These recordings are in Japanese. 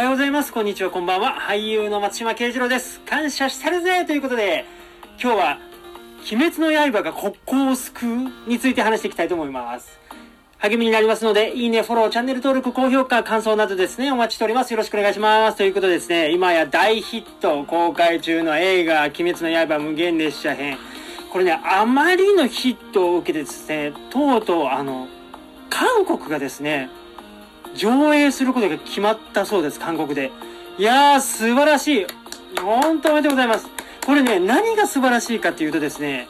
はようございます。こんにちは、こんばんは。俳優の松島慶次郎です。感謝してるぜということで、今日は、鬼滅の刃が国交を救うについて話していきたいと思います。励みになりますので、いいね、フォロー、チャンネル登録、高評価、感想などですね、お待ちしております。よろしくお願いします。ということでですね、今や大ヒット公開中の映画、鬼滅の刃無限列車編。これね、あまりのヒットを受けてですね、とうとう、あの、韓国がですね、上映することが決まったそうです、韓国で。いやー、素晴らしい。本当おめでとうございます。これね、何が素晴らしいかっていうとですね、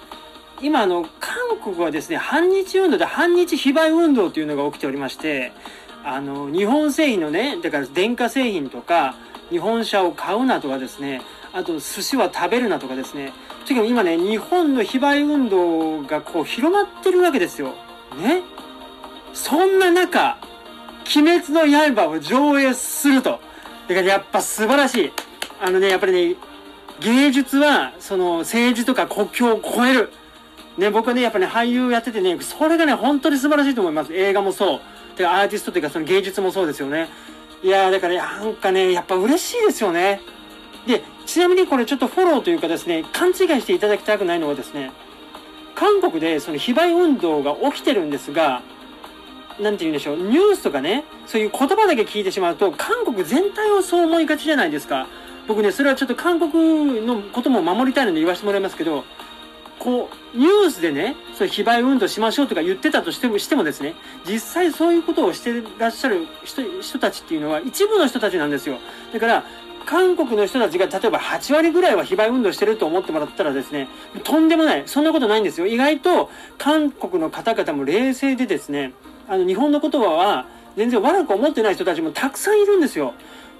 今あの、韓国はですね、反日運動で反日非売運動というのが起きておりまして、あの、日本製品のね、だから電化製品とか、日本車を買うなとかですね、あと寿司は食べるなとかですね、とにかく今ね、日本の非売運動がこう広まってるわけですよ。ね。そんな中、鬼滅の刃を上映すると。だからやっぱ素晴らしい。あのね、やっぱりね、芸術は、その政治とか国境を超える。ね、僕はね、やっぱね、俳優やっててね、それがね、本当に素晴らしいと思います。映画もそう。てか、アーティストというか、その芸術もそうですよね。いや、だから、なんかね、やっぱ嬉しいですよね。で、ちなみにこれちょっとフォローというかですね、勘違いしていただきたくないのはですね、韓国でその非売運動が起きてるんですが、なんて言うんでしょう、ニュースとかね、そういう言葉だけ聞いてしまうと、韓国全体をそう思いがちじゃないですか。僕ね、それはちょっと韓国のことも守りたいので言わせてもらいますけど、こう、ニュースでね、そう非売運動しましょうとか言ってたとしてもしてもですね、実際そういうことをしてらっしゃる人人たちっていうのは一部の人たちなんですよ。だから、韓国の人たちが例えば8割ぐらいは非売運動してると思ってもらったらですね、とんでもない。そんなことないんですよ。意外と韓国の方々も冷静でですね、あの、日本の言葉は全然悪く思ってない人たちもたくさんいるんですよ。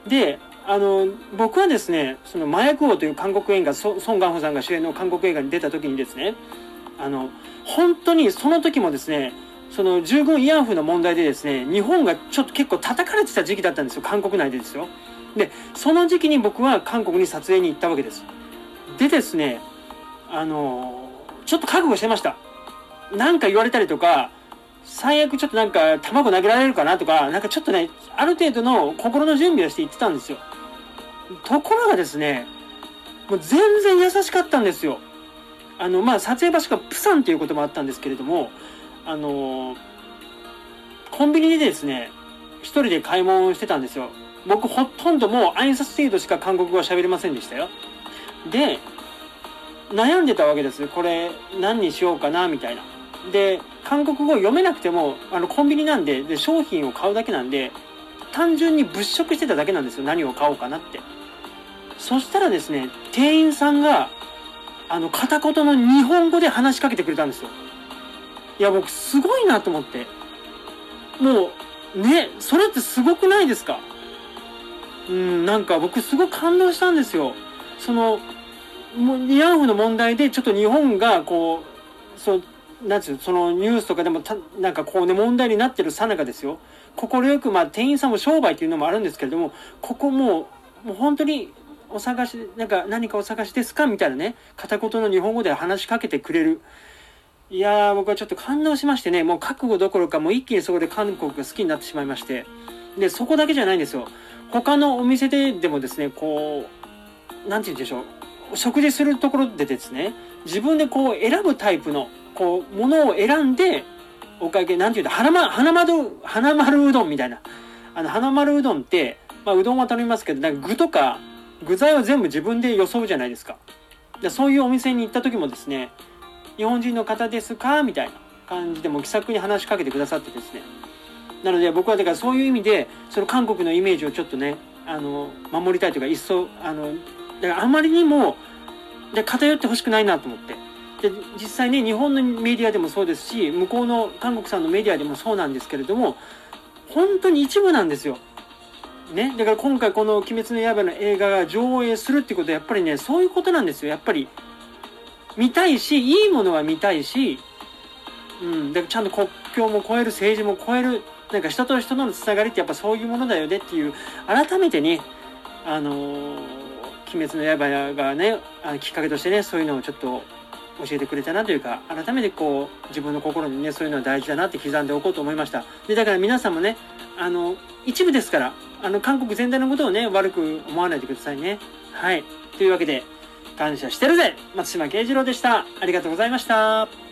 で、あの、僕はですね、その麻薬王という韓国映画、ソン・ガンホさんが主演の韓国映画に出た時にですね、あの、本当にその時もですね、その従軍慰安婦の問題でですね、日本がちょっと結構叩かれてた時期だったんですよ、韓国内でですよ。で、その時期に僕は韓国に撮影に行ったわけです。でですね、あの、ちょっと覚悟してました。なんか言われたりとか、最悪ちょっとなんか卵投げられるかなとか、なんかちょっとね、ある程度の心の準備をして行ってたんですよ。ところがですね、もう全然優しかったんですよ。あの、まあ、撮影場所がプサンっていうこともあったんですけれども、あの、コンビニでですね、一人で買い物をしてたんですよ。僕ほとんどもう挨拶程度しか韓国語は喋れませんでしたよ。で、悩んでたわけです。これ何にしようかな、みたいな。で、韓国語読めなくても、あの、コンビニなんで、で、商品を買うだけなんで、単純に物色してただけなんですよ。何を買おうかなって。そしたらですね、店員さんが、あの、片言の日本語で話しかけてくれたんですよ。いや、僕、すごいなと思って。もう、ね、それってすごくないですか？うん、なんか僕すごく感動したんですよ。その、慰安婦の問題でちょっと日本が、こう、そう、なんつうそのニュースとかでもた、なんかこうね、問題になってるさなかですよ。快く、まあ、店員さんも商売っていうのもあるんですけれども、ここもう、もう本当に、お探し、なんか何かお探しですかみたいなね、片言の日本語で話しかけてくれる。いやー、僕はちょっと感動しましてね、もう覚悟どころか、もう一気にそこで韓国が好きになってしまいまして。で、そこだけじゃないんですよ。他のお店ででもですね、こう、なんて言うんでしょう。食事するところでですね、自分でこう選ぶタイプの、こう、ものを選んで、おかげ、なんて言うんだ、花ま、花丸、花丸うどんみたいな。あの、花丸うどんって、まあ、うどんは頼みますけど、なんか具とか、具材は全部自分で装うじゃないですか。でそういうお店に行った時もですね、日本人の方ですかみたいな感じでも気さくに話しかけてくださってですね。なので僕はだからそういう意味で、その韓国のイメージをちょっとね、あの、守りたいというか、一層、あの、だからあまりにも、で偏ってほしくないなと思って。で、実際ね、日本のメディアでもそうですし、向こうの韓国さんのメディアでもそうなんですけれども、本当に一部なんですよ。ね。だから今回この鬼滅の刃の映画が上映するってことはやっぱりね、そういうことなんですよ。やっぱり、見たいし、いいものは見たいし、うん、だからちゃんと国境も超える、政治も超える、なんか人と人とのつながりってやっぱそういうものだよねっていう、改めてね、あのー、鬼滅の刃がね、あのきっかけとしてね、そういうのをちょっと教えてくれたなというか、改めてこう、自分の心にね、そういうのは大事だなって刻んでおこうと思いました。で、だから皆さんもね、あの、一部ですから、あの、韓国全体のことをね、悪く思わないでくださいね。はい。というわけで、感謝してるぜ松島慶次郎でした。ありがとうございました。